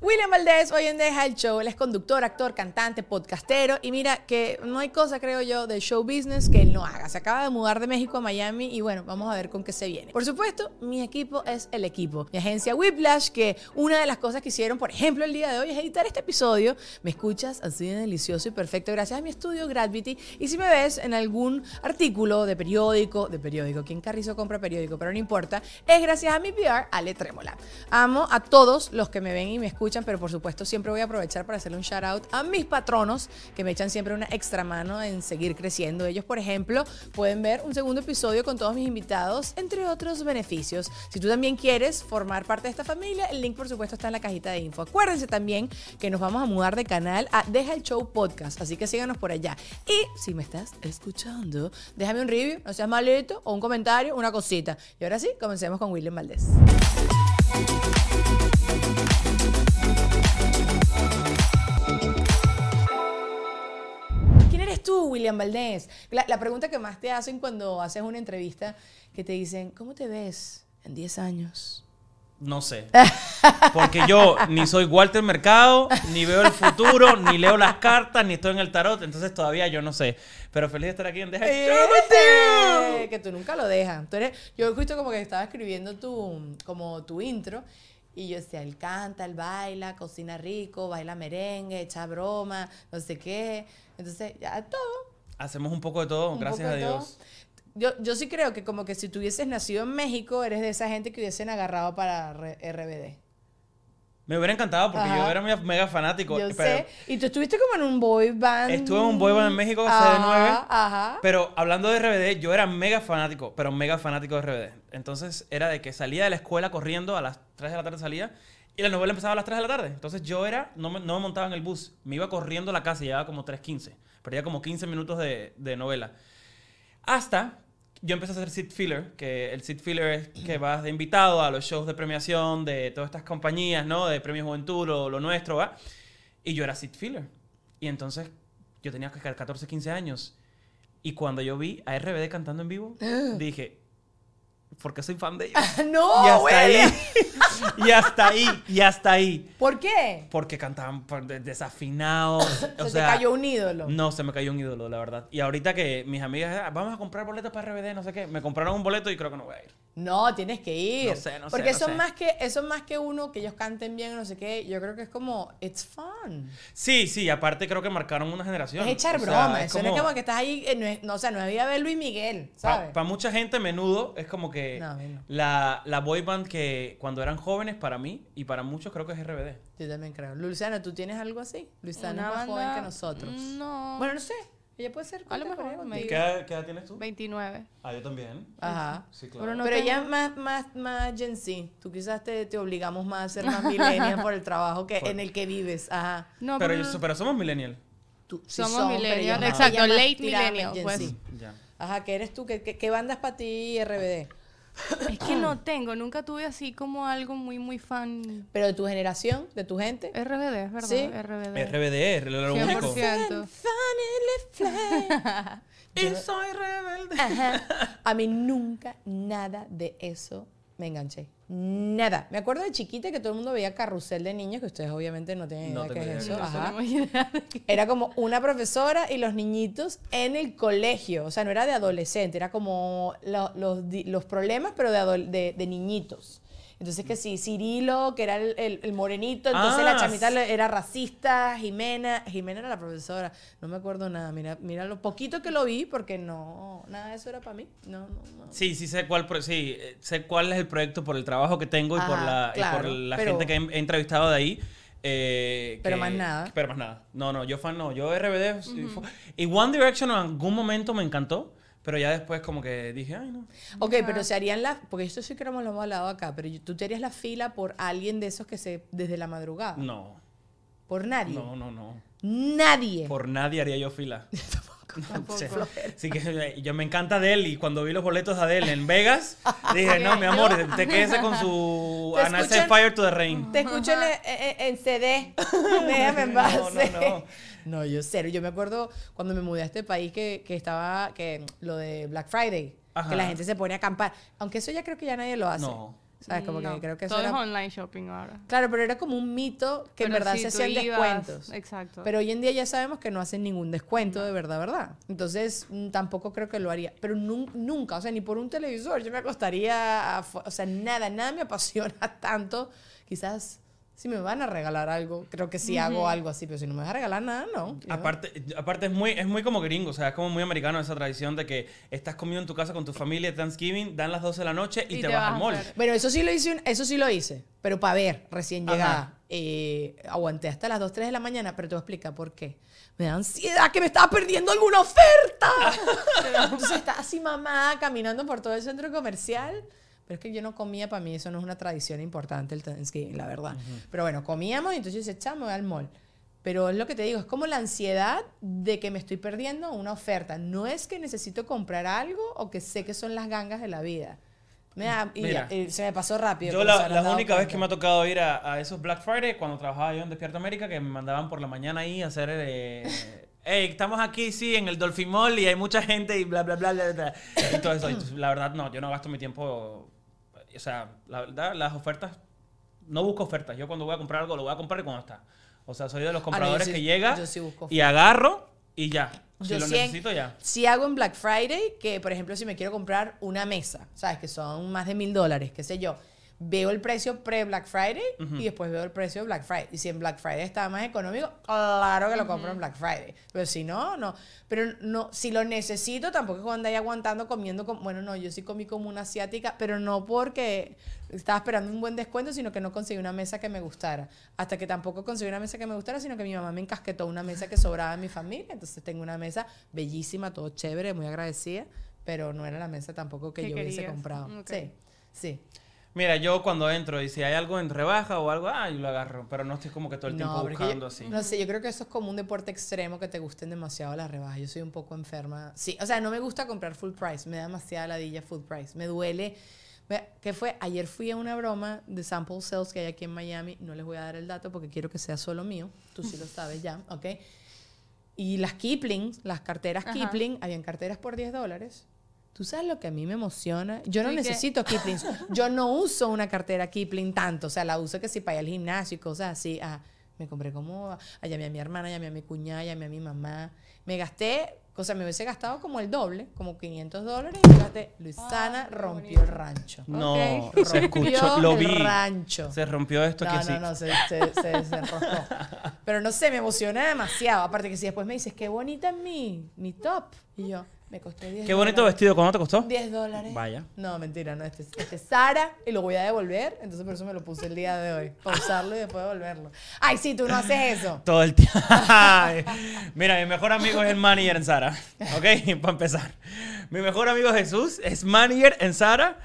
William Valdés hoy en Deja el Show. Él es conductor, actor, cantante, podcastero. Y mira que no hay cosa, creo yo, del show business que él no haga. Se acaba de mudar de México a Miami y bueno, vamos a ver con qué se viene. Por supuesto, mi equipo es el equipo. Mi agencia Whiplash, que una de las cosas que hicieron, por ejemplo, el día de hoy es editar este episodio. Me escuchas así de delicioso y perfecto gracias a mi estudio Gravity. Y si me ves en algún artículo de periódico, de periódico, ¿quién carrizo compra periódico? Pero no importa, es gracias a mi PR, Ale Trémola. Amo a todos los que me ven y me escuchan pero por supuesto siempre voy a aprovechar para hacerle un shout out a mis patronos que me echan siempre una extra mano en seguir creciendo. Ellos, por ejemplo, pueden ver un segundo episodio con todos mis invitados, entre otros beneficios. Si tú también quieres formar parte de esta familia, el link por supuesto está en la cajita de info. Acuérdense también que nos vamos a mudar de canal a Deja el Show Podcast, así que síganos por allá. Y si me estás escuchando, déjame un review, no seas malito, o un comentario, una cosita. Y ahora sí, comencemos con William Valdés. Tú, William Valdés? La, la pregunta que más te hacen cuando haces una entrevista, que te dicen, ¿cómo te ves en 10 años? No sé. Porque yo ni soy Walter Mercado, ni veo el futuro, ni leo las cartas, ni estoy en el tarot. Entonces todavía yo no sé. Pero feliz de estar aquí en Deja. Eh, Que tú nunca lo dejas. Tú eres, yo justo como que estaba escribiendo tu, como tu intro. Y yo decía, él canta, él baila, cocina rico, baila merengue, echa broma, no sé qué. Entonces, ya todo. Hacemos un poco de todo, un gracias a Dios. Yo, yo sí creo que como que si tú hubieses nacido en México, eres de esa gente que hubiesen agarrado para RBD. Me hubiera encantado porque Ajá. yo era mega, mega fanático. Yo pero sé. Y tú estuviste como en un boy band. Estuve en un boy band en México, Ajá, CD9. Ajá. Pero hablando de RBD, yo era mega fanático, pero mega fanático de RBD. Entonces era de que salía de la escuela corriendo, a las 3 de la tarde salía, y la novela empezaba a las 3 de la tarde. Entonces yo era, no me, no me montaba en el bus, me iba corriendo a la casa y llevaba como 3.15. Perdía como 15 minutos de, de novela. Hasta yo empecé a hacer seat filler, que el seat filler es que vas de invitado a los shows de premiación de todas estas compañías, ¿no? De Premio Juventud o lo nuestro, ¿va? Y yo era seat filler. Y entonces yo tenía que 14, 15 años. Y cuando yo vi a RBD cantando en vivo, dije, ¿por qué soy fan de ellos? no, y hasta ahí. y hasta ahí. Y hasta ahí. ¿Por qué? Porque cantaban desafinados. Se o te sea, cayó un ídolo. no, se me cayó un ídolo, la verdad. Y ahorita que mis amigas, "Ah, vamos a comprar boletos para RBD, no sé qué, me compraron un boleto y creo que no voy a ir. No, tienes que ir. No sé, no sé, Porque no son sé. más que eso es más que uno que ellos canten bien, no sé qué. Yo creo que es como it's fun. Sí, sí, aparte creo que marcaron una generación. Es echar O sea, broma. es Eso no es como que estás ahí, eh, no, es- no, o sea, no es ir a ver Luis Miguel, ¿sabes? Para mucha gente, menudo es como que la, la boy band que cuando eran jóvenes, para mí y para muchos creo que es RBD. Yo también creo. Luciana, ¿tú tienes algo así? Luciana Una es más joven que nosotros. No. Bueno, no sé. Ella puede ser A lo mejor, contigo. ¿Qué edad, qué edad tienes tú? 29. Ah, yo también. Ajá. Sí, claro. Pero no Pero ella es más, más, más Gen Z. Tú quizás te, te obligamos más a ser más millennial por el trabajo que Por- en el que vives. Ajá. No, pero, pero, pero somos millennial. Tú, sí Somos son, millennial, exacto, late millennial, Gen pues. Z. Ya. Ajá, ¿qué eres tú? ¿Qué, qué, qué banda es para ti RBD? Es que no tengo, nunca tuve así como algo muy, muy fan. Pero de tu generación, de tu gente. RBD, es verdad. Sí. RBD. RBD, lo único. 100%. Y soy rebelde. Ajá. A mí nunca nada de eso me enganché. Nada. Me acuerdo de chiquita que todo el mundo veía carrusel de niños, que ustedes obviamente no tienen No idea qué es eso. No Ajá. Era como una profesora y los niñitos en el colegio. O sea, no era de adolescente, era como lo- los, di- los problemas, pero de, adol- de, de niñitos. Entonces, que sí, Cirilo, que era el, el- el morenito, entonces Ah, la chamita sí. le- era racista, Jimena, Jimena era la profesora, no me acuerdo nada, mira, mira lo poquito que lo vi, porque no, nada de eso era para mí, no, no, no. Sí, sí sé cuál, sí, eh, sé cuál es el proyecto por el trabajo que tengo y por la, y por claro, la pero- gente que he, he entrevistado de ahí. eh, Pero que- más nada. Pero más nada. No, no, yo fan no. Yo RBD. Y One Direction en algún momento me encantó, pero ya después como que dije, ay, no. Ok, pero se harían las, porque esto sí que lo hemos hablado acá, pero tú te harías la fila por alguien de esos que se, desde la madrugada, No, por nadie, no, no, no. nadie. Por nadie haría yo fila. Tampoco. Sí. Sí que yo me encanta Adele y cuando vi los boletos de Adele en Vegas, dije, no, mi amor, te quédese con su escuchan- Fire to the Rain. Te escucho en, en- en CD. Déjame en No, base. no, no. No, yo cero. Yo me acuerdo cuando me mudé a este país que, que estaba, que lo de Black Friday, Ajá. que la gente se pone a acampar. Aunque eso ya creo que ya nadie lo hace. No. ¿Sabes? Como No, que creo que eso todo era... es online shopping ahora. Claro, pero era como un mito que en verdad se hacían ibas, descuentos. Exacto. Pero hoy en día ya sabemos que no hacen ningún descuento de verdad, ¿verdad? Entonces mm, tampoco creo que lo haría. Pero nun- nunca, o sea, ni por un televisor. Yo me acostaría, a o sea, nada, nada me apasiona tanto. Quizás si me van a regalar algo, creo que sí hago algo así, pero si no me vas a regalar nada, no. Aparte, aparte es muy, es muy como gringo, o sea, es como muy americano esa tradición de que estás comiendo en tu casa con tu familia Thanksgiving, dan las 12 de la noche y, te, vas al mall. Bueno, eso sí lo hice, eso sí lo hice, pero para ver, recién llegada. Eh, aguanté hasta las 2, 3 de la mañana, pero te voy a explicar por qué. Me da ansiedad que me estaba perdiendo alguna oferta. Entonces estaba así mamá caminando por todo el centro comercial. Pero es que yo no comía, para mí eso no es una tradición importante el Thanksgiving, la verdad. Pero bueno, comíamos y entonces yo decía, chamo, voy al mall. Pero es lo que te digo, es como la ansiedad de que me estoy perdiendo una oferta. No es que necesito comprar algo o que sé que son las gangas de la vida. Me da- y Mira, ya, eh, se me pasó rápido. Yo la, la única vez que me ha tocado ir a, a esos Black Friday, cuando trabajaba yo en Despierta América, que me mandaban por la mañana ahí a hacer... Eh, Hey, estamos aquí, sí, en el Dolphin Mall y hay mucha gente y bla, bla, bla, bla, bla. Y todo eso. Y, la verdad, no, yo no gasto mi tiempo... O sea, la verdad, las ofertas... No busco ofertas. Yo cuando voy a comprar algo, lo voy a comprar y cuando está. O sea, soy de los Ah, no, compradores sí- que llega sí y agarro y ya. Si Yo lo en- necesito, ya. Si hago en Black Friday, que por ejemplo, si me quiero comprar una mesa, ¿sabes? Que son más de mil dólares, qué sé yo. Veo el precio pre-Black Friday y después veo el precio de Black Friday. Y si en Black Friday está más económico, claro que lo compro en Black Friday. Pero si no, no. Pero no, si lo necesito, tampoco es cuando ahí aguantando comiendo. como- bueno, no, yo sí comí como una asiática, pero no porque estaba esperando un buen descuento, sino que no conseguí una mesa que me gustara. Hasta que tampoco conseguí una mesa que me gustara, sino que mi mamá me encasquetó una mesa que sobraba en mi familia. Entonces tengo una mesa bellísima, todo chévere, muy agradecida, pero no era la mesa tampoco que yo hubiese comprado. Sí, sí. Mira, yo cuando entro y si hay algo en rebaja o algo, ah, yo lo agarro. Pero no estoy como que todo el tiempo buscando yo- así. No sé, yo creo que eso es como un deporte extremo que te gusten demasiado las rebajas. Yo soy un poco enferma. Sí, o sea, no me gusta comprar full price. Me da demasiada ladilla full price. Me duele. ¿Qué fue? Ayer fui a una broma de sample sales que hay aquí en Miami. No les voy a dar el dato porque quiero que sea solo mío. Tú sí lo sabes ya, ¿ok? Y las Kipling, las carteras Ajá. Kipling, habían carteras por 10 dólares. ¿Tú sabes lo que a mí me emociona? Yo no Sí, que- necesito Kipling. Yo no uso una cartera Kipling tanto. O sea, la uso que si para ir al gimnasio y cosas así. Ah, me compré como... ah, llamé a mi hermana, llamé a mi cuñada, llamé a mi mamá. Me gasté... O sea, me hubiese gastado como el doble, como 500 dólares. Y fíjate, Luisana Ah, rompió el rancho. No, se escuchó, lo el vi. rancho. Se rompió esto No, que no, sí. no, se, se, se. Pero no sé, me emociona demasiado. Aparte que si después me dices, qué bonita es mi, mi top. Y yo, me costó 10 Qué bonito dólares. vestido, ¿cuánto te costó? 10 dólares. Vaya. No, mentira, no. Este, es- este es Sara y lo voy a devolver. Entonces por eso me lo puse el día de hoy. Para usarlo y después devolverlo. Ay, sí, tú no haces eso. Todo el tiempo. Mira, mi mejor amigo es el manager en Sara. ¿Ok? Para empezar. Mi mejor amigo Jesús es manager en Sara.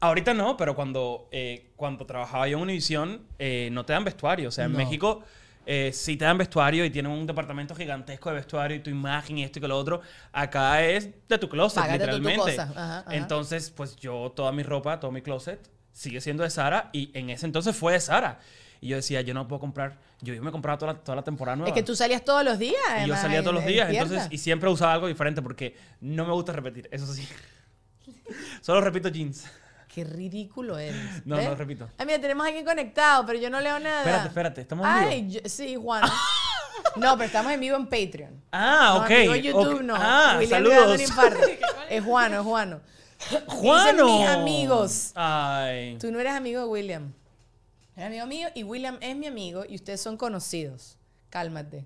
Ahorita no, pero cuando, eh, cuando trabajaba yo en Univision, eh, no te dan vestuario. O sea, en No. México eh, si te dan vestuario y tienen un departamento gigantesco de vestuario y tu imagen y esto y que lo otro, acá es de tu closet, Págate tú tu literalmente. cosa. Ajá, ajá. Entonces, pues yo, toda mi ropa, todo mi closet sigue siendo de Sara y en ese entonces fue de Sara. Y yo decía, yo no puedo comprar, yo me compraba toda la, toda la temporada nueva. Es que tú salías todos los días. y yo salía todos los días, en entonces, y siempre usaba algo diferente porque no me gusta repetir, eso sí. Solo repito jeans. Qué ridículo eres. No, ¿ves? no, repito. Ay, mira, tenemos a alguien conectado, pero yo no leo nada. Espérate, espérate, estamos en Ay, vivo. yo- sí, Juan. No, pero estamos en vivo en Patreon. Ah, No, ok. en YouTube ok. no. Ah, William saludos. Es Juano, es Juano. Juano. Dicen mis amigos. Ay. Tú no eres amigo de William. Eres amigo mío y William es mi amigo y ustedes son conocidos. Cálmate.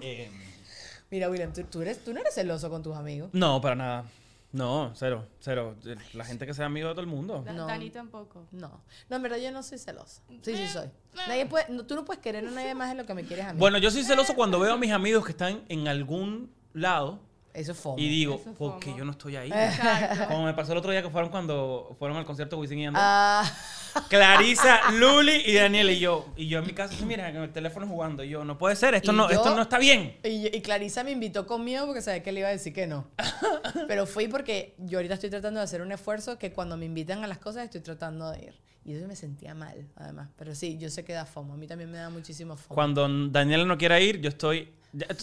Eh, Mira, William, tú, tú eres, tú no eres celoso con tus amigos. no, para nada. No, cero, cero. La gente que sea amigo de todo el mundo. No. Dani tampoco. No. No, en verdad yo no soy celosa. Sí, sí soy. Nadie puede, no, tú no puedes querer a nadie más de lo que me quieres a mí. Bueno, yo soy celoso cuando veo a mis amigos que están en algún lado Eso es fomo. y digo, es ¿por qué yo no estoy ahí? Exacto. Como me pasó el otro día que fueron cuando fueron al concierto de Wisin y Yandel. Ah, Clarisa, Luli y Daniel y yo. Y yo en mi casa, mira, en el teléfono jugando. Y yo, no puede ser, esto, Y no, yo- esto no está bien. y, y Clarisa me invitó con miedo porque sabía que le iba a decir que no. Pero fui porque yo ahorita estoy tratando de hacer un esfuerzo que cuando me invitan a las cosas estoy tratando de ir. Y eso me sentía mal, además. Pero sí, yo sé que da fomo. A mí también me da muchísimo fomo. Cuando Daniel no quiera ir, yo estoy...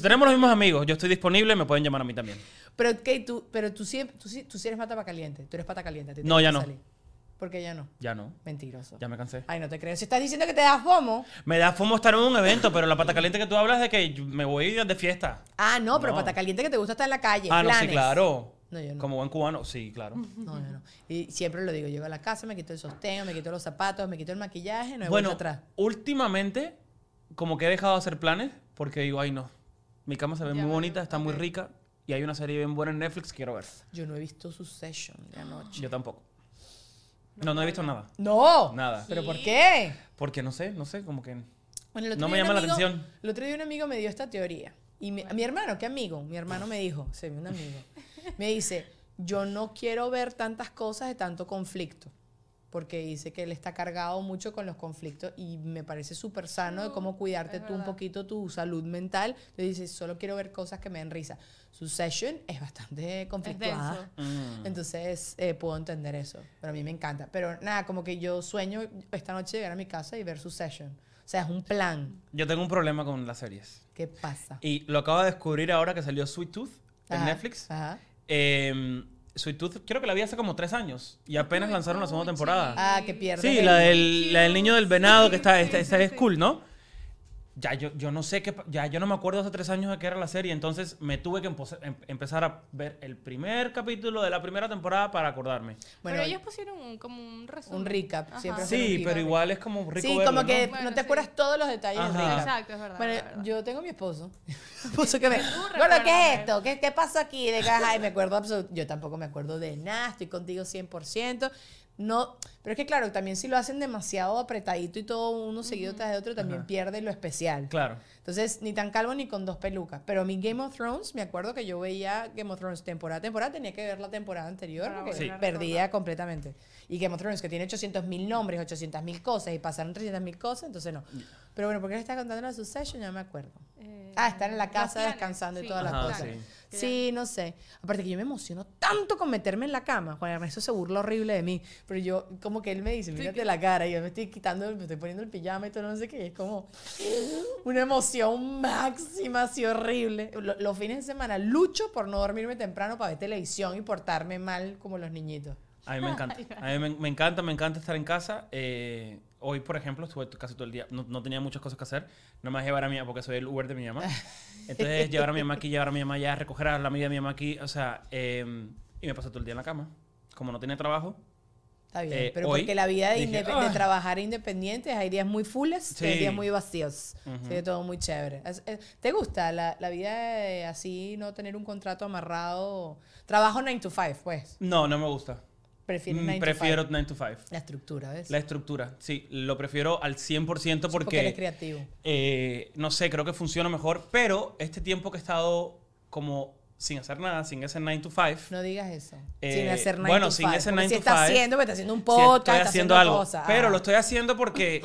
tenemos los mismos amigos, yo estoy disponible, me pueden llamar a mí también. Pero, Kate, tú, pero tú, sí, tú, sí, tú sí eres pata caliente. Tú eres pata caliente. a ti te No, ya no. salir. ¿Por qué ya no? Ya no, Mentiroso. ya me cansé. Ay, no te creo. Si estás diciendo que te da fomo. Me da fomo estar en un evento, pero la pata caliente que tú hablas es de que me voy de fiesta. Ah, no, pero No. pata caliente que te gusta estar en la calle. Ah, no, sí, claro. No, yo no. Como buen cubano, sí, claro. No, yo no. Y siempre lo digo, llego a la casa, me quito el sostén, me quito los zapatos, me quito el maquillaje, no hay bueno, atrás. últimamente, como que he dejado de hacer planes, porque digo, ay no, mi cama se ve Ya muy bonita, está muy rica, y hay una serie bien buena en Netflix, quiero ver. Yo no he visto su session de anoche. Yo tampoco. No, no he visto nada. No. Nada. ¿Pero por qué? Porque no sé, no sé, como que... Bueno, el otro No me día llama la atención. El otro día un amigo me dio esta teoría. Y mi, mi hermano, ¿qué amigo? Mi hermano me dijo, sí, un amigo. Me dice, yo no quiero ver tantas cosas de tanto conflicto. Porque dice que él está cargado mucho con los conflictos y me parece súper sano de cómo cuidarte es tú un poquito tu salud mental. Le dice, solo quiero ver cosas que me den risa. Su session es bastante Es conflictuada. denso. mm. Entonces eh, puedo entender eso, pero a mí me encanta. Pero nada, como que yo sueño esta noche llegar a mi casa y ver su session. O sea, es un plan. Yo tengo un problema con las series. ¿Qué pasa? Y lo acabo de descubrir ahora que salió Sweet Tooth en Ajá, Netflix. Ajá. Eh, Sweet Tooth creo que la vi hace como tres años. Y apenas lanzaron la segunda temporada. Ah, que pierde. Sí, la del, la del niño del venado que está, esta sí, es cool, ¿no? Ya yo, yo no sé qué, ya yo no me acuerdo hace tres años de qué era la serie, entonces me tuve que em- empezar a ver el primer capítulo de la primera temporada para acordarme. Bueno, pero ellos pusieron un, como un resumen. un recap. Ajá. Siempre Sí, pero igual es como rico Sí, verlo, como ¿no? que Bueno, no te sí. acuerdas todos los detalles del recap. Exacto, es verdad. Bueno, es verdad. yo tengo mi esposo. Mi esposo que me. Bueno, ¿qué es esto? ¿Qué, qué pasó aquí? De que, ay, me acuerdo absolut- Yo tampoco me acuerdo de nada, estoy contigo 100%. No, pero es que claro, también si lo hacen demasiado apretadito y todo uno seguido tras de otro, también Ajá. pierde lo especial. Claro. Entonces, ni tan calvo ni con dos pelucas. Pero mi Game of Thrones, me acuerdo que yo veía Game of Thrones temporada a temporada, tenía que ver la temporada anterior Para porque a perdía completamente. Y Game of Thrones, que tiene 800 mil nombres, 800 mil cosas, y pasaron 300 mil cosas, entonces no. Pero bueno, ¿por qué le está contando la Succession? Ya me acuerdo. Eh, Ah, estar en la casa planes, descansando y sí, toda la Ajá, cosa. sí. Sí, no sé. Aparte que yo me emociono tanto con meterme en la cama. Juan Ernesto se burla horrible de mí. Pero yo, como que él me dice, mírate la cara. Y yo me estoy quitando, me estoy poniendo el pijama y todo, no sé qué. y es como una emoción máxima, así horrible. Lo- los fines de semana lucho por no dormirme temprano para ver televisión y portarme mal como los niñitos. A mí me encanta. A mí me, me encanta, me encanta estar en casa. Eh, hoy, por ejemplo, estuve casi todo el día. No, no tenía muchas cosas que hacer. No me llevar a mi mamá porque soy el Uber de mi mamá. Entonces, llevar a mi mamá aquí, llevar a mi mamá allá, recoger a la amiga de mi mamá aquí. O sea, eh, y me pasé todo el día en la cama. Como no tenía trabajo. Está bien, Eh, pero hoy porque la vida de, dije, indep- de "Ah". trabajar independientes hay días muy fulles y hay Sí. días muy vacíos. Ujú. Así que todo muy chévere. ¿Te gusta la, la vida de así, no tener un contrato amarrado? Trabajo 9 to 5, pues. No, no me gusta. Prefieres Mm, 9 Prefiero to 5. 9 to 5. La estructura, ¿ves? La estructura, sí, lo prefiero al 100% porque, porque, eres creativo. eh, no sé, creo que funciona mejor, pero este tiempo que he estado como sin hacer nada, sin ese 9 to 5, No digas eso. Eh, sin hacer 9 bueno, to sin 5. ese Porque 9 si to está 5, haciendo, pues está haciendo un podcast, estoy está haciendo haciendo algo, cosas. pero Ah. lo estoy haciendo porque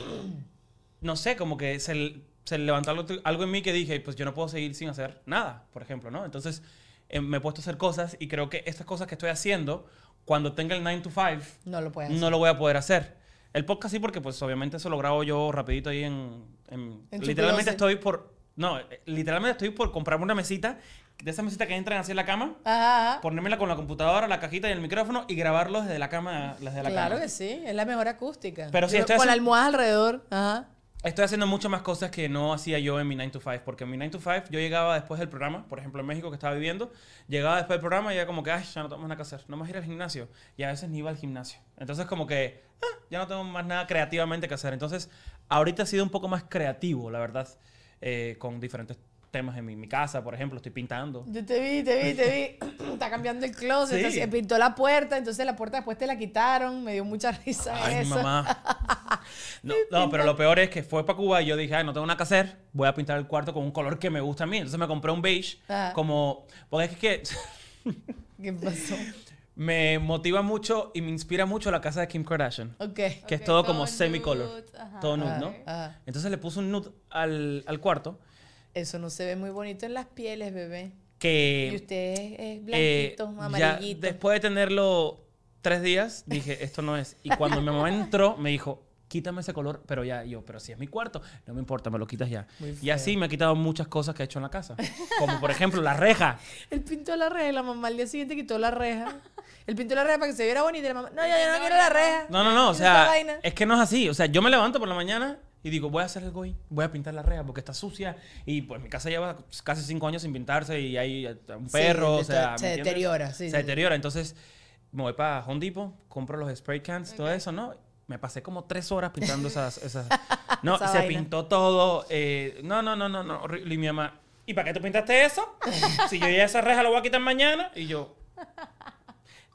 no sé, como que se, se levantó algo, algo en mí que dije, pues yo no puedo seguir sin hacer nada, por ejemplo, ¿no? Entonces eh, me he puesto a hacer cosas y creo que estas cosas que estoy haciendo, cuando tenga el 9 to 5, No lo no lo voy a poder hacer. El podcast sí, porque pues obviamente eso lo grabo yo rapidito ahí en... en- En literalmente estoy por... No, eh, literalmente estoy por comprarme una mesita, de esa mesita que entran en la cama, Ajá, ajá. ponérmela con la computadora, la cajita y el micrófono y grabarlo desde la cama, desde la Claro cama. que sí, es la mejor acústica. Pero sí, estoy Con haciendo- almohada alrededor. Ajá. Estoy haciendo muchas más cosas que no hacía yo en mi 9 to 5, porque en mi 9 to 5 yo llegaba después del programa, por ejemplo en México que estaba viviendo, llegaba después del programa y era como que, ay, ya no tengo más nada que hacer, no más ir al gimnasio. Y a veces ni iba al gimnasio. Entonces como que, ah, ya no tengo más nada creativamente que hacer. Entonces, ahorita he sido un poco más creativo, la verdad, eh, con diferentes temas en mi, mi casa, por ejemplo, estoy pintando. Yo te vi, te vi, te vi. Está cambiando el closet. Sí. así, pintó la puerta, entonces la puerta después te la quitaron. Me dio mucha risa Ay, mi eso. mamá. No, no, pero lo peor es que fue para Cuba y yo dije, ay, no tengo nada que hacer, voy a pintar el cuarto con un color que me gusta a mí. Entonces me compré un beige, Ajá. como, porque es que ¿Qué pasó? me motiva mucho y me inspira mucho la casa de Kim Kardashian, Ok. que es todo todo como semicolor, todo nude, Ajá, ¿no? ajá. Entonces le puse un nude al, al cuarto Eso no se ve muy bonito en las pieles, bebé. que... y usted es eh, blanquito, ya amarillito. después de tenerlo tres días, dije, esto no es. Y cuando mi mamá entró, me dijo, quítame ese color, pero ya, yo, pero si es mi cuarto, no me importa, me lo quitas ya. Y así me ha quitado muchas cosas que he hecho en la casa. Como por ejemplo la reja. Él pintó la reja y la mamá al día siguiente quitó la reja. Él pintó la reja para que se viera bonita y la mamá, no, yo, yo no quiero la reja. No, no, no, o sea, vaina". es que no es así. O sea, yo me levanto por la mañana y digo, voy a hacer algo hoy, voy a pintar la reja porque está sucia. Y pues mi casa lleva casi cinco años sin pintarse y hay eh, un Sí, perro, o sea. se deteriora, sí, Se sí. deteriora. Entonces, me voy para Home Depot, compro los spray cans, todo eso, ¿no? Me pasé como tres horas pintando esas. esas... No, Esa se vaina. pintó todo. eh, no, no, no, no, no. Y mi mamá, ¿y para qué tú pintaste eso? si yo ya esa reja lo voy a quitar mañana. Y yo.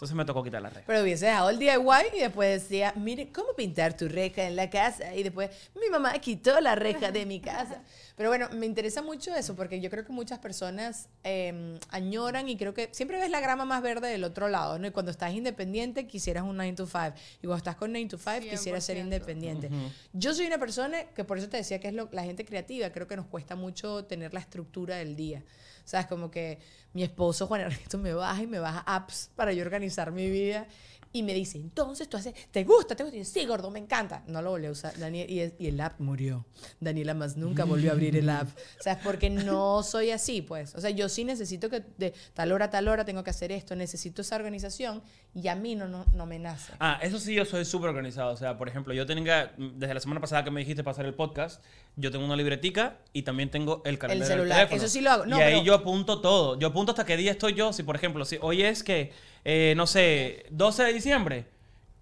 Entonces me tocó quitar la reja. Pero hubiese dejado el DIY y después decía, mire, ¿cómo pintar tu reja en la casa? Y después, mi mamá quitó la reja de mi casa. Pero bueno, me interesa mucho eso porque yo creo que muchas personas eh, añoran y creo que siempre ves la grama más verde del otro lado, ¿no? Y cuando estás independiente quisieras un 9 to 5. Y cuando estás con 9 to 5 quisieras ser 100%. independiente. Yo soy una persona que por eso te decía que es lo- la gente creativa. Creo que nos cuesta mucho tener la estructura del día. ¿Sabes? Como que mi esposo Juan Ernesto me baja y me baja apps para yo organizar mi vida. Y me dice, entonces tú haces, ¿te gusta? ¿Te gusta? Y yo, sí, gordo, me encanta. No lo volví a usar. Daniel, y, es- y el app murió. Daniela más nunca volvió a abrir el app. ¿Sabes? Porque no soy así, pues. O sea, yo sí necesito que de tal hora a tal hora tengo que hacer esto. Necesito esa organización y a mí no, no, no me nace. Ah, eso sí, yo soy súper organizado. O sea, por ejemplo, yo tenga, desde la semana pasada que me dijiste pasar el podcast, yo tengo una libretica y también tengo el calendario del celular, teléfono. eso sí lo hago. No, y ahí pero- yo apunto todo. Yo apunto hasta qué día estoy yo. Si, por ejemplo, si hoy es que, eh, no sé, 12 de diciembre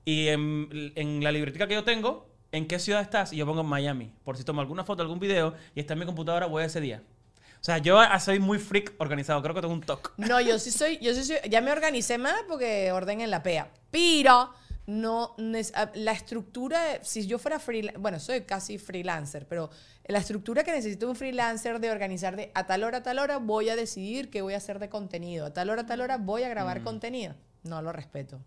y en, en la libretica que yo tengo, ¿en qué ciudad estás? Y yo pongo Miami. Por si tomo alguna foto, algún video y está en mi computadora, voy a ese día. O sea, yo ah, soy muy freak organizado. Creo que tengo un toque. No, yo sí soy, yo sí soy, ya me organicé más porque orden en la PEA. Pero no, ah, la estructura, si yo fuera freelancer, bueno, soy casi freelancer, pero la estructura que necesito un freelancer de organizar de a tal hora a tal hora voy a decidir qué voy a hacer de contenido, a tal hora a tal hora voy a grabar contenido. No lo respeto.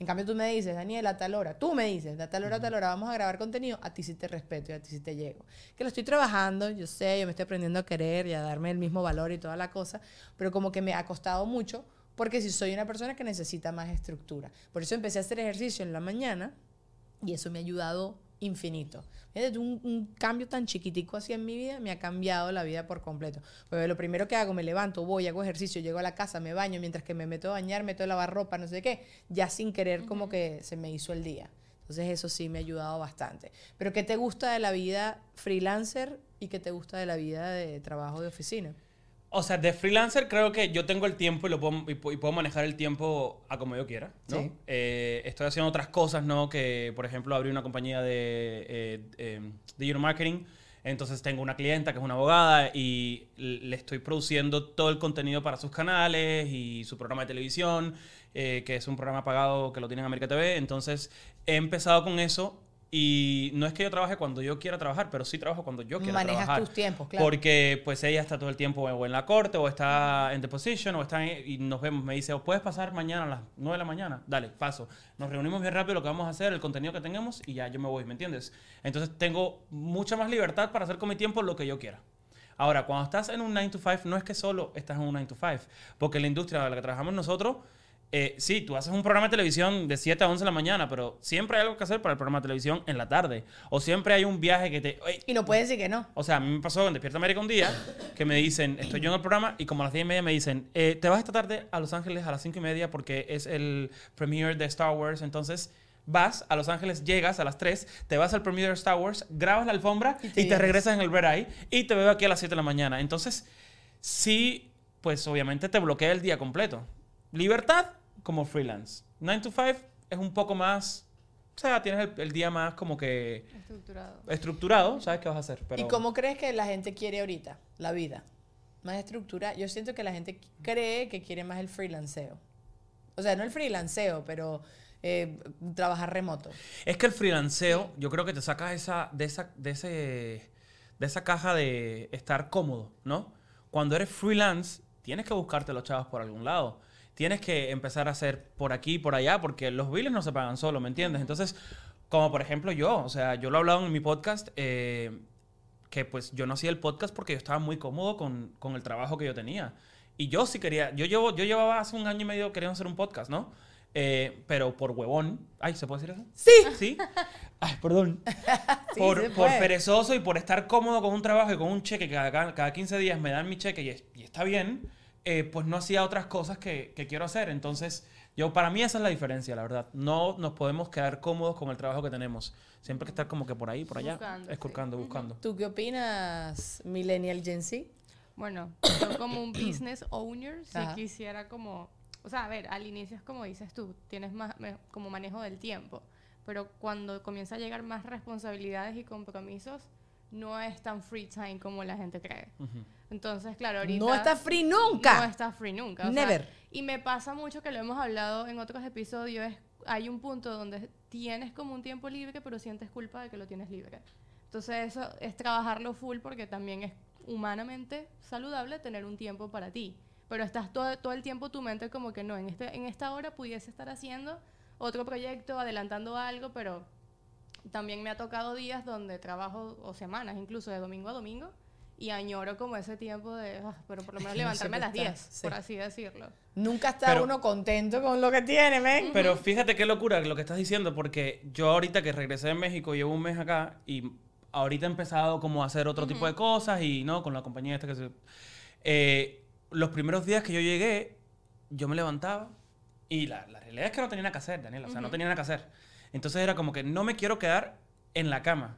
En cambio, tú me dices, Daniel, a tal hora, tú me dices, a tal hora a tal hora vamos a grabar contenido, a ti sí te respeto y a ti sí te llego. Que lo estoy trabajando, yo sé, yo me estoy aprendiendo a querer y a darme el mismo valor y toda la cosa, pero como que me ha costado mucho porque si soy una persona que necesita más estructura. Por eso empecé a hacer ejercicio en la mañana y eso me ha ayudado infinito. Un, un cambio tan chiquitico así en mi vida me ha cambiado la vida por completo. Porque lo primero que hago, me levanto, voy, hago ejercicio, llego a la casa, me baño, mientras que me meto a bañar, meto a lavar ropa, no sé qué, ya sin querer como que se me hizo el día. Entonces eso sí me ha ayudado bastante. Pero ¿qué te gusta de la vida freelancer y qué te gusta de la vida de trabajo de oficina? O sea, de freelancer creo que yo tengo el tiempo y, lo puedo, y, pu- y puedo manejar el tiempo a como yo quiera, ¿no? Sí. Eh, estoy haciendo otras cosas, ¿no? Que, por ejemplo, abrí una compañía de, eh, eh, digital marketing. Entonces tengo una clienta que es una abogada y le estoy produciendo todo el contenido para sus canales y su programa de televisión, eh, que es un programa pagado que lo tiene en América TV. Entonces he empezado con eso Y no es que yo trabaje cuando yo quiera trabajar, pero sí trabajo cuando yo quiera Manejas trabajar. tus tiempos, claro. Porque pues ella está todo el tiempo o en la corte o está en the position o está en- y nos vemos. Me dice, "¿O ¿puedes pasar mañana a las 9 de la mañana? Dale, paso. Nos reunimos bien rápido lo que vamos a hacer, el contenido que tengamos y ya yo me voy, ¿me entiendes? Entonces tengo mucha más libertad para hacer con mi tiempo lo que yo quiera. Ahora, cuando estás en un 9 to 5, no es que solo estás en un 9 to 5, porque la industria en la que trabajamos nosotros, eh, sí, tú haces un programa de televisión de 7 a 11 de la mañana, pero siempre hay algo que hacer para el programa de televisión en la tarde. O siempre hay un viaje que te... "Oye, Y no puedes decir que no. o sea, a mí me pasó en Despierta América un día que me dicen, estoy yo en el programa y como a las 10 y media me dicen, eh, te vas esta tarde a Los Ángeles a las 5 y media porque es el premiere de Star Wars. Entonces vas a Los Ángeles, llegas a las 3, te vas al premiere de Star Wars, grabas la alfombra Y y te regresas en el Red Eye y te veo aquí a las 7 de la mañana. Entonces, sí, pues obviamente te bloquea el día completo. Libertad como freelance. 9 to 5 es un poco más... O sea, tienes el, el día más como que Estructurado. estructurado, sabes qué vas a hacer. Pero... ¿Y cómo crees que la gente quiere ahorita la vida? Más estructura. Yo siento que la gente cree que quiere más el freelanceo. O sea, no el freelanceo, pero eh, trabajar remoto. Es que el freelanceo, yo creo que te saca esa, de, esa, de, ese, de esa caja de estar cómodo, ¿no? Cuando eres freelance, tienes que buscarte los chavos por algún lado. Tienes que empezar a hacer por aquí y por allá, porque los billes no se pagan solo, ¿me entiendes? Entonces, como por ejemplo yo, o sea, yo lo he hablado en mi podcast, eh, que pues yo no hacía el podcast porque yo estaba muy cómodo con, con el trabajo que yo tenía. Y yo sí quería, yo, llevo, yo llevaba hace un año y medio queriendo hacer un podcast, ¿no? Eh, pero por huevón, ay, ¿se puede decir eso? Sí. Sí. Ay, perdón. Sí, por, por perezoso y por estar cómodo con un trabajo y con un cheque que cada, cada 15 días me dan mi cheque y, es- y está bien, eh, pues no hacía otras cosas que, que quiero hacer. Entonces, yo para mí esa es la diferencia, la verdad. No nos podemos quedar cómodos con el trabajo que tenemos. Siempre hay que estar como que por ahí, por allá, Buscando, sí. buscando. ¿Tú qué opinas, Millennial Gen Z? Bueno, yo como un business owner, si Ajá. quisiera como, o sea, a ver, al inicio es como dices tú, tienes más me- como manejo del tiempo, pero cuando comienza a llegar más responsabilidades y compromisos, no es tan free time como la gente cree. Entonces, claro, ahorita... No está free nunca. No está free nunca. o sea, Never. y me pasa mucho que lo hemos hablado en otros episodios, es, hay un punto donde tienes como un tiempo libre, pero sientes culpa de que lo tienes libre. Entonces eso es trabajarlo full porque también es humanamente saludable tener un tiempo para ti. Pero estás todo, todo el tiempo tu mente como que no, en, este, en esta hora pudiese estar haciendo otro proyecto, adelantando algo, pero también me ha tocado días donde trabajo, o semanas incluso, de domingo a domingo, y añoro como ese tiempo de, "Ah, pero por lo menos No levantarme a las siempre 10, está, sí. por así decirlo. Nunca está Pero- uno contento con lo que tiene, men. Pero fíjate qué locura lo que estás diciendo, porque yo ahorita que regresé de México, llevo un mes acá y ahorita he empezado como a hacer otro tipo de cosas y no, con la compañía esta que se... Eh, los primeros días que yo llegué, yo me levantaba y la, la realidad es que no tenía nada que hacer, Daniela, o sea, no tenía nada que hacer. Entonces era como que no me quiero quedar en la cama.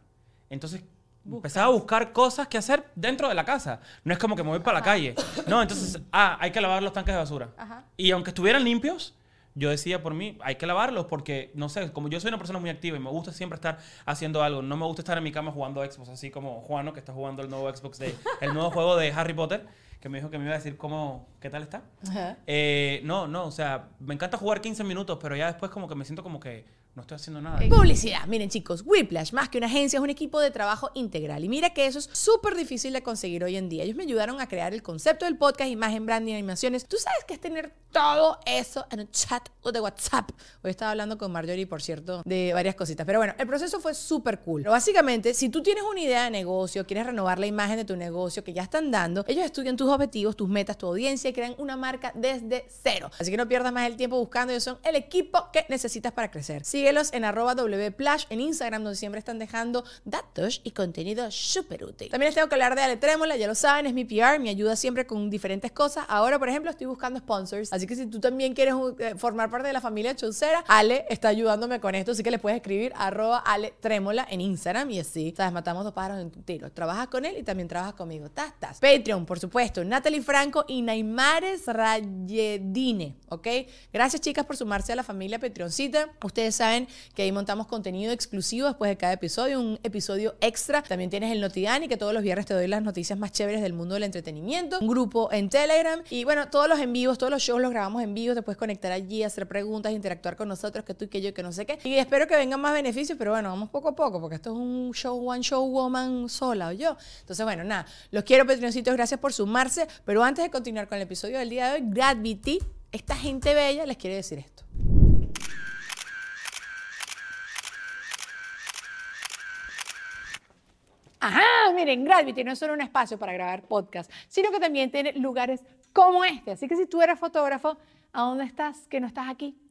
Entonces empezaba a buscar cosas que hacer dentro de la casa. No es como que me voy para la calle. No, entonces, ah, hay que lavar los tanques de basura. Ajá. Y aunque estuvieran limpios, yo decía por mí, hay que lavarlos porque, no sé, como yo soy una persona muy activa y me gusta siempre estar haciendo algo, no me gusta estar en mi cama jugando Xbox, así como Juano, que está jugando el nuevo Xbox de, el nuevo juego de Harry Potter, que me dijo que me iba a decir cómo, qué tal está. Ajá. Eh, no, no, o sea, me encanta jugar 15 minutos, pero ya después como que me siento como que no estoy haciendo nada. Publicidad. Miren, chicos, Whiplash, más que una agencia, es un equipo de trabajo integral. Y mira que eso es súper difícil de conseguir hoy en día. Ellos me ayudaron a crear el concepto del podcast, imagen, branding, animaciones. Tú sabes que es tener todo eso en un chat o de WhatsApp. Hoy estaba hablando con Marjorie, por cierto, de varias cositas. Pero bueno, el proceso fue súper cool. Pero básicamente, si tú tienes una idea de negocio, quieres renovar la imagen de tu negocio que ya están dando, ellos estudian tus objetivos, tus metas, tu audiencia y crean una marca desde cero. Así que no pierdas más el tiempo buscando. Ellos son el equipo que necesitas para crecer. Síguelos en arroba wplash en Instagram, donde siempre están dejando datos y contenido súper útil. También les tengo que hablar de Ale Trémola, ya lo saben, es mi PR, me ayuda siempre con diferentes cosas. Ahora, por ejemplo, estoy buscando sponsors. Así que si tú también quieres eh, formar parte de la familia Chaucera, Ale está ayudándome con esto. Así que le puedes escribir arroba Ale Trémola en Instagram y así, sabes, matamos dos pájaros en un tiro. Trabajas con él y también trabajas conmigo. Tas, tas. Patreon, por supuesto, Natalie Franco y Naimares Rayedine, ¿ok? Gracias, chicas, por sumarse a la familia Patreoncita. Ustedes saben que ahí montamos contenido exclusivo después de cada episodio, un episodio extra. También tienes el Notidani, que todos los viernes te doy las noticias más chéveres del mundo del entretenimiento. Un grupo en Telegram. Y bueno, todos los en vivos, todos los shows los grabamos en vivo. Te puedes conectar allí, hacer preguntas, interactuar con nosotros, que tú y que yo, que no sé qué. Y espero que vengan más beneficios, pero bueno, vamos poco a poco, porque esto es un show, one show woman sola o yo. Entonces, bueno, nada, los quiero, Patreoncitos, gracias por sumarse. Pero antes de continuar con el episodio del día de hoy, Gravity, esta gente bella les quiere decir esto. Ajá, miren, Gravity no es solo un espacio para grabar podcast, sino que también tiene lugares como este. Así que si tú eres fotógrafo, ¿a dónde estás? Que no estás aquí.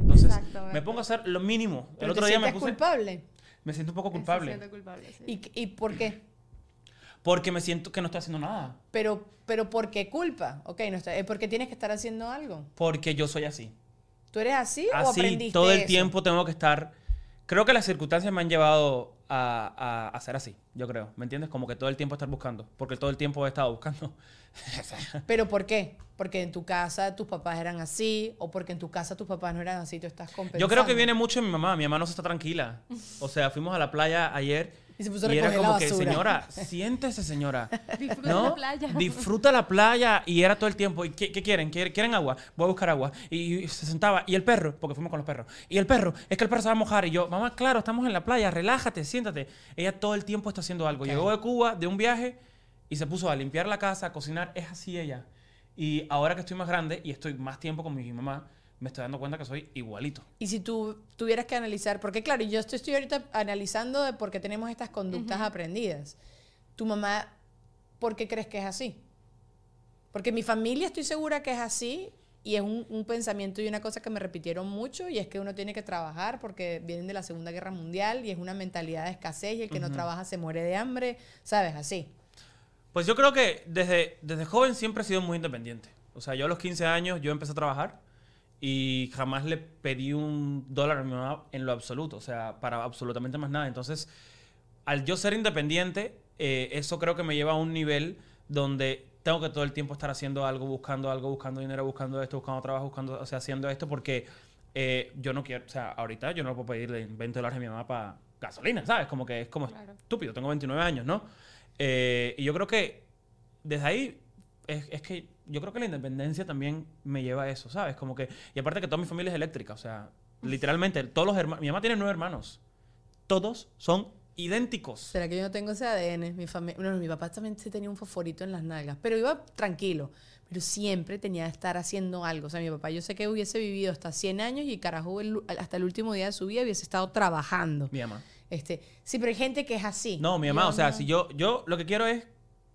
Entonces, Exacto, me pongo a hacer lo mínimo. El ¿Pero otro te día me puse. culpable? Me siento un poco culpable. culpable, sí. ¿Y, ¿Y por qué? Porque me siento que no estoy haciendo nada. Pero, pero ¿por qué culpa? Ok, no está, es porque tienes que estar haciendo algo. Porque yo soy así. ¿Tú eres así, o Así aprendiste todo el eso? tiempo tengo que estar. Creo que las circunstancias me han llevado a, a, a ser así, yo creo. ¿Me entiendes? Como que todo el tiempo estar buscando. Porque todo el tiempo he estado buscando. ¿Pero por qué? Porque en tu casa tus papás eran así, o porque en tu casa tus papás no eran así, tú estás compensando. yo creo que viene mucho de mi mamá. Mi mamá no se está tranquila. O sea, fuimos a la playa ayer. Y se puso a era recoger la como que, basura. señora, siéntese, señora. Disfruta ¿No? la playa. Disfruta la playa y era todo el tiempo. ¿Y qué, qué quieren? ¿Quieren quieren agua? Voy a buscar agua. Y, y se sentaba. Y el perro, porque fuimos con los perros. Y el perro, es que el perro se va a mojar. Y yo, mamá, claro, estamos en la playa, relájate, siéntate. Ella todo el tiempo está haciendo algo. Llegó de Cuba, de un viaje, y se puso a limpiar la casa, a cocinar. Es así ella. Y ahora que estoy más grande y estoy más tiempo con mi mamá, me estoy dando cuenta que soy igualito. Y si tú tuvieras que analizar, porque claro, yo estoy, estoy ahorita analizando de por qué tenemos estas conductas aprendidas. Tu mamá, ¿por qué crees que es así? Porque mi familia estoy segura que es así y es un, un pensamiento y una cosa que me repitieron mucho y es que uno tiene que trabajar porque vienen de la Segunda Guerra Mundial y es una mentalidad de escasez y el que no trabaja se muere de hambre, ¿sabes? Así. Pues yo creo que desde, desde joven siempre he sido muy independiente. O sea, yo a los 15 años yo empecé a trabajar y jamás le pedí un dólar a mi mamá en lo absoluto. O sea, para absolutamente más nada. Entonces, al yo ser independiente, eh, eso creo que me lleva a un nivel donde tengo que todo el tiempo estar haciendo algo, buscando algo, buscando dinero, buscando esto, buscando trabajo, buscando, o sea, haciendo esto porque eh, yo no quiero, o sea, ahorita yo no puedo pedirle 20 dólares a mi mamá para gasolina, ¿sabes? Como que es como Claro. estúpido, tengo 29 años, ¿no? Eh, y yo creo que desde ahí es, es que yo creo que la independencia también me lleva a eso, ¿sabes? Como que, y aparte que toda mi familia es eléctrica, o sea, literalmente, todos los hermanos, mi mamá tiene nueve hermanos, todos son idénticos. ¿Será que yo no tengo ese ADN? Mi, fami- bueno, mi papá también se tenía un fosforito en las nalgas, pero iba tranquilo. Pero siempre tenía que estar haciendo algo. O sea, mi papá yo sé que hubiese vivido hasta 100 años y carajo, el- hasta el último día de su vida hubiese estado trabajando. Mi mamá. Este, sí, pero hay gente que es así. No, mi mamá, o sea, no. si yo, yo lo que quiero es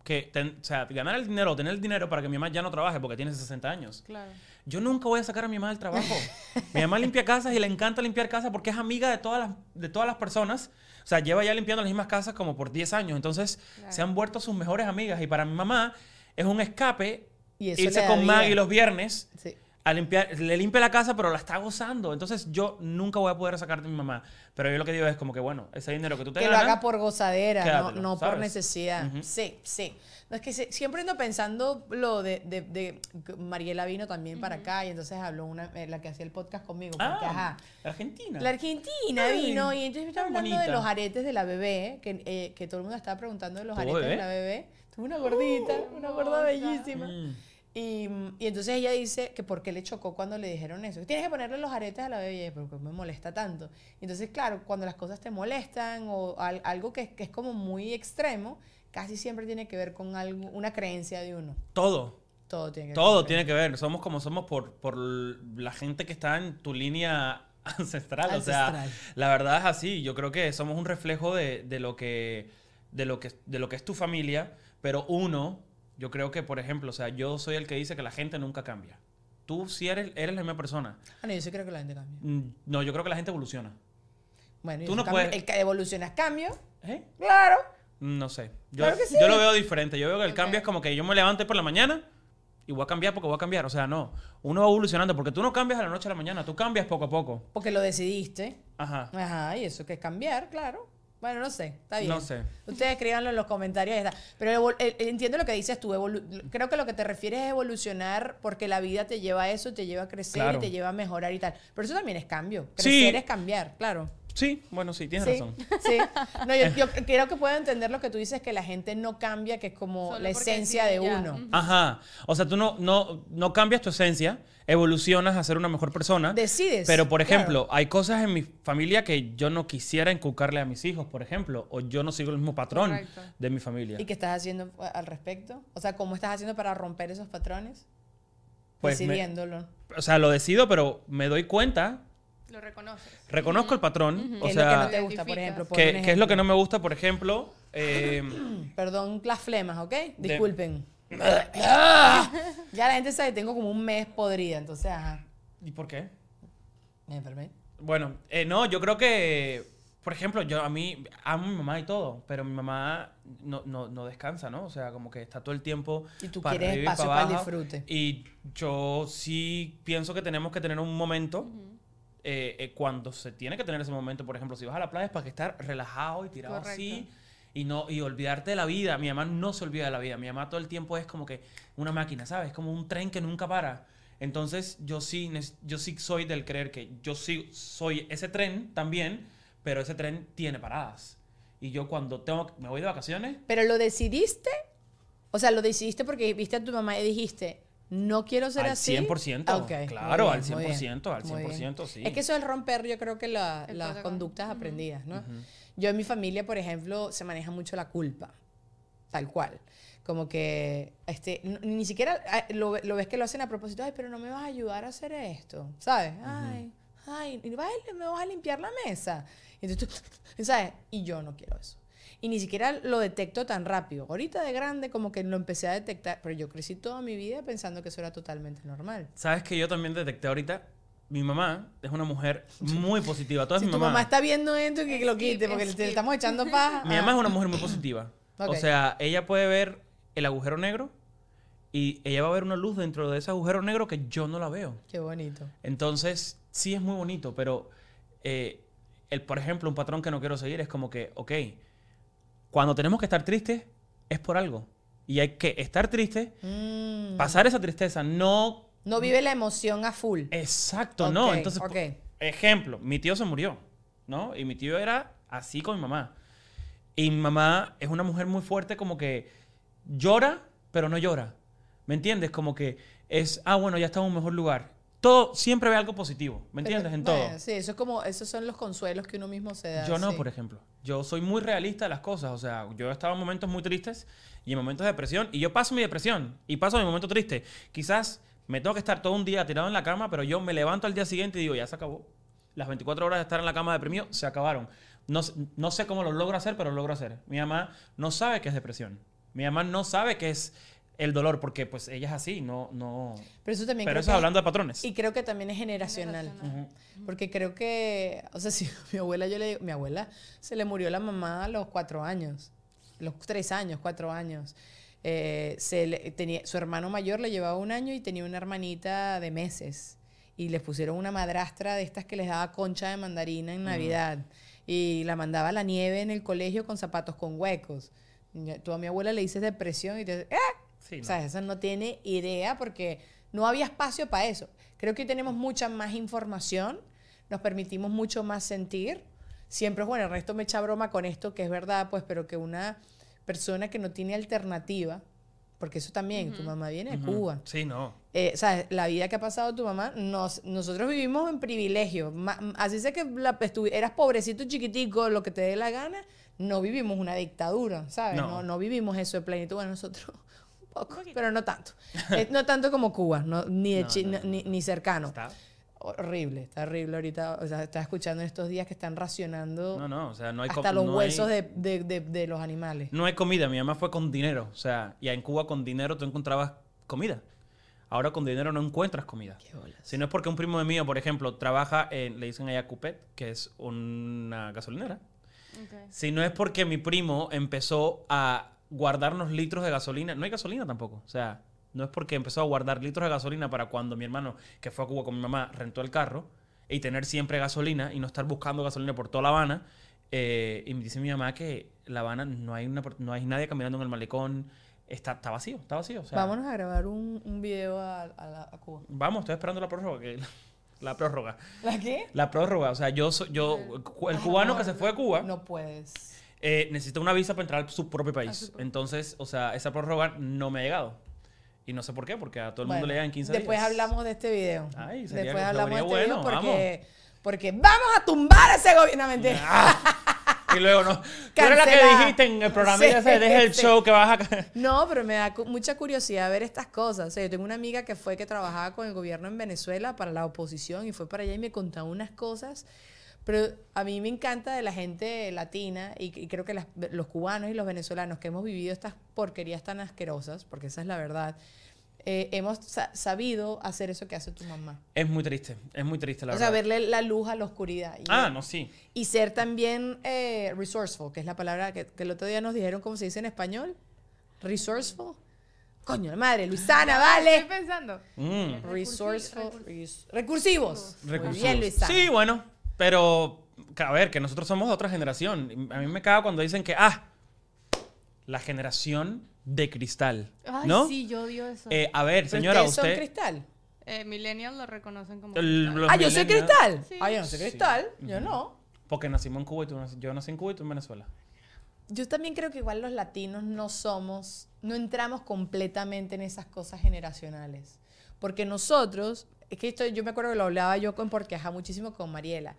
que, ten- o sea, ganar el dinero, tener el dinero para que mi mamá ya no trabaje porque tiene 60 años. Claro. Yo nunca voy a sacar a mi mamá del trabajo. mi mamá limpia casas y le encanta limpiar casas porque es amiga de todas las, de todas las personas. O sea, lleva ya limpiando las mismas casas como por 10 años. Entonces, Claro. se han vuelto sus mejores amigas. Y para mi mamá es un escape Y irse con. Maggie los viernes Sí. A limpiar, le limpia la casa, pero la está gozando. Entonces, yo nunca voy a poder sacarte a mi mamá. Pero yo lo que digo es como que, bueno, ese dinero que tú te Que lo ganas... haga por gozadera, no, quédatelo, no por ¿sabes? necesidad. Ujú. Sí, sí. No, es que se- siempre ando pensando lo de, de, de- Mariela vino también para acá y entonces habló una, eh, la que hacía el podcast conmigo. Porque, Ah, ajá, Argentina. La Argentina Ay, vino y entonces me estaba hablando de bonita. los aretes de la bebé, que, eh, que todo el mundo estaba preguntando de los ¿Tuvo aretes de bebé? la bebé. Tuvo una gordita, una gorda bellísima. Mm. Y, y entonces ella dice que por qué le chocó cuando le dijeron eso. Tienes que ponerle los aretes a la bebé. Y ella, pero ¿por qué me molesta tanto? Y entonces, claro, cuando las cosas te molestan o al- algo que, que es como muy extremo, casi siempre tiene que ver con algo, una creencia de uno. Todo. Todo tiene que ver. Todo tiene que ver. Somos como somos por, por la gente que está en tu línea ancestral. O sea, Ancestral. la verdad es así. Yo creo que somos un reflejo de, de lo que de lo que de lo que es tu familia, pero uno, yo creo que por ejemplo, o sea, yo soy el que dice que la gente nunca cambia. tú sí eres, eres la misma persona. Bueno, yo sí creo que la gente cambia. Mm, No, yo creo que la gente evoluciona. Bueno, Tú no puedes- El que evoluciona es cambio. ¿Eh? Claro. No sé. Yo, Claro que sí. yo lo veo diferente. Yo veo que el cambio es como que yo me levante por la mañana y voy a cambiar porque voy a cambiar. O sea, no. Uno va evolucionando porque tú no cambias de la noche a la mañana. Tú cambias poco a poco. Porque lo decidiste. Ajá. Ajá, y eso que es cambiar, claro. Bueno, no sé, está bien. No sé. Ustedes escríbanlo en los comentarios. y ya está. Pero eh, eh, entiendo lo que dices tú. Creo que lo que te refieres es evolucionar porque la vida te lleva a eso, te lleva a crecer Claro. y te lleva a mejorar y tal. Pero eso también es cambio. Sí. Crecer es cambiar, claro. Sí, bueno, sí, tienes sí, razón. sí. No, yo, yo creo que puedo entender lo que tú dices, que la gente no cambia, que es como Solo la esencia sí, de ya. uno. Ajá. O sea, tú no, no, no cambias tu esencia, evolucionas a ser una mejor persona. Decides. Pero, por claro. ejemplo, hay cosas en mi familia que yo no quisiera inculcarle a mis hijos, por ejemplo, o yo no sigo el mismo patrón Correcto. de mi familia. ¿Y qué estás haciendo a- al respecto? O sea, ¿cómo estás haciendo para romper esos patrones? Pues me- Decidiéndolo. O sea, lo decido, pero me doy cuenta, Lo reconoces. reconozco el patrón. ¿Qué O es lo que no sea, te gusta, por ejemplo? Pon ¿qué, un qué es lo que no me gusta, por ejemplo? Eh, Perdón las flemas, ¿ok? Disculpen. ya la gente sabe, tengo como un mes podrida, entonces, ajá. ¿Y por qué? Me enfermé. Bueno, eh, no, yo creo que, por ejemplo, yo a mí amo a mi mamá y todo, pero mi mamá no, no, no descansa, ¿no? O sea, como que está todo el tiempo. Y tú para quieres arriba y espacio para para el abajo. disfrute. Y yo sí pienso que tenemos que tener un momento. Eh, eh, cuando se tiene que tener ese momento, por ejemplo, si vas a la playa es para que estar relajado y tirado Correcto. así y no y olvidarte de la vida. Mi mamá no se olvida de la vida. Mi mamá todo el tiempo es como que una máquina, ¿sabes? Como un tren que nunca para. Entonces, yo sí yo sí soy del creer que yo sí soy ese tren también, pero ese tren tiene paradas. Y yo cuando tengo me voy de vacaciones, Pero lo decidiste, o sea, lo decidiste porque viste a tu mamá y dijiste, no quiero ser al así. 100%. Ah, ok, muy Claro, bien, al muy bien, 100%, al muy bien. 100%, sí. Es que eso es romper, yo creo que la- las conductas aprendidas, ¿no? Yo en mi familia, por ejemplo, se maneja mucho la culpa, tal cual. Como que, este, ni siquiera ah, lo, lo ves que lo hacen a propósito, ay, pero no me vas a ayudar a hacer esto, ¿sabes? Ay, ay, y vas a- me vas a limpiar la mesa. Y entonces tú, ¿sabes? Y yo no quiero eso. Y ni siquiera lo detecto tan rápido. Ahorita de grande como que lo empecé a detectar, pero yo crecí toda mi vida pensando que eso era totalmente normal. ¿Sabes que yo también detecté ahorita? Mi mamá es una mujer muy positiva. Toda Si mi tu mamá. mamá está viendo esto, que lo quite, porque le- estamos echando paja. Mi mamá es una mujer muy positiva. Ok. O sea, ella puede ver el agujero negro y ella va a ver una luz dentro de ese agujero negro que yo no la veo. Qué bonito. Entonces, sí es muy bonito, pero, eh, el, por ejemplo, un patrón que no quiero seguir es como que, ok, cuando tenemos que estar tristes es por algo. Y hay que estar triste, Mm. pasar esa tristeza, no... No vive la emoción a full. Exacto, no. Ok, Entonces, ok. por- ejemplo, mi tío se murió, ¿no? Y mi tío era así con mi mamá. Y mi mamá es una mujer muy fuerte, como que llora, pero no llora. ¿Me entiendes? Como que es, ah, bueno, ya está en un mejor lugar. Todo, siempre ve algo positivo, ¿me Pero, entiendes? En bueno, todo. Sí, eso es como, esos son los consuelos que uno mismo se da. Yo no, sí. por ejemplo. Yo soy muy realista de las cosas. O sea, yo he estado en momentos muy tristes y en momentos de depresión. Y yo paso mi depresión y paso mi momento triste. Quizás me tengo que estar todo un día tirado en la cama, pero yo me levanto al día siguiente y digo, ya se acabó. Las 24 horas de estar en la cama deprimido se acabaron. No, sé- no sé cómo lo logro hacer, pero lo logro hacer. Mi mamá no sabe qué es depresión. Mi mamá no sabe qué es el dolor, porque pues ella es así, no, no. Pero eso también Pero eso que- hablando de patrones. Y creo que también es generacional. Generacional. Porque creo que, o sea, si mi abuela, yo le digo, mi abuela se le murió la mamá a los cuatro años, los tres años, cuatro años. Eh, se le- tenía, su hermano mayor le llevaba un año y tenía una hermanita de meses. Y les pusieron una madrastra de estas que les daba concha de mandarina en Navidad. Y la mandaba a la nieve en el colegio con zapatos con huecos. Tú a mi abuela le dices depresión y te ¡ah! Sí, O no. sea, esa no tiene idea porque no había espacio para eso. Creo que hoy tenemos mucha más información, nos permitimos mucho más sentir. Siempre es bueno, el resto me echa broma con esto, que es verdad, pues, pero que una persona que no tiene alternativa, porque eso también, tu mamá viene de Ujú. Cuba. Sí, no. Eh, ¿sabes? La vida que ha pasado tu mamá, nos, nosotros vivimos en privilegio. Ma- así sé que la, eras pobrecito, chiquitico, lo que te dé la gana, no vivimos una dictadura, ¿sabes? No. No, no vivimos eso de plenitud. Bueno, nosotros un poco, pero no tanto. Eh, no tanto como Cuba, no, ni, de No, Chi- no, no. Ni, ni cercano. Está. Horrible, está horrible ahorita. O sea, estaba escuchando en estos días que están racionando No, no, o sea, no hay hasta los no huesos hay- de, de- de- de los animales. No hay comida, mi mamá fue con dinero. O sea, y en Cuba con dinero tú encontrabas comida. Ahora con dinero no encuentras comida. Qué bolas. Si no es porque un primo de mío, por ejemplo, trabaja en, le dicen allá Cupet, que es una gasolinera. Si no es porque mi primo empezó a guardarnos litros de gasolina. No hay gasolina tampoco. O sea, no es porque empezó a guardar litros de gasolina para cuando mi hermano, que fue a Cuba con mi mamá, rentó el carro y tener siempre gasolina y no estar buscando gasolina por toda La Habana. Eh, y me dice mi mamá que La Habana no hay, una, no hay nadie caminando en el malecón. Está, está vacío, está vacío. O sea, Vámonos a grabar un, un video a, a la- a Cuba. Vamos, estoy esperando la prórroga. que- la prórroga. ¿La qué? La prórroga. O sea, yo, yo el cubano que se fue a Cuba No puedes. Eh, necesita una visa para entrar a su propio país. su propio- Entonces, o sea, esa prórroga no me ha llegado. Y no sé por qué, porque a todo el mundo Bueno, le llegan 15 Después días. hablamos de este video. Ay, sería- después hablamos de este bueno, video porque, porque vamos a tumbar ese gobierno. No, mentira. Y luego no. Tú eres la que dijiste en el programa Sí, ese, deja el show que vas a. No, pero me da mucha curiosidad ver estas cosas. O sea, yo tengo una amiga que fue que trabajaba con el gobierno en Venezuela para la oposición y fue para allá y me contaba unas cosas. Pero a mí me encanta de la gente latina y, y creo que las- los cubanos y los venezolanos que hemos vivido estas porquerías tan asquerosas, porque esa es la verdad, eh, hemos sa- sabido hacer eso que hace tu mamá. Es muy triste, es muy triste, la o sea, verdad. verle la luz a la oscuridad. Y, Ah, no, sí. y ser también eh, resourceful, que es la palabra que, que el otro día nos dijeron cómo se dice en español. Resourceful. Coño, la madre, Luisana, Estoy vale. pensando. Mm. Resourceful. Recursi- res- recursivos. Muy Recursivos. bien, Luisana. Sí, bueno, pero a ver, que nosotros somos de otra generación. A mí me caga cuando dicen que, ah, la generación de cristal. Ay, ¿No? sí, yo odio eso. Eh, a ver, Pero señora, ustedes son usted. cristal. Eh, millennials lo reconocen como el- cristal. los Ah, yo soy cristal. Sí. Ah, yo no soy Sí. cristal. Yo no. Porque nacimos en Cuba y tú yo nací en Cuba y tú en Venezuela. Yo también creo que igual los latinos no somos, no entramos completamente en esas cosas generacionales. Porque nosotros, es que esto yo me acuerdo que lo hablaba yo con Porqueja muchísimo con Mariela.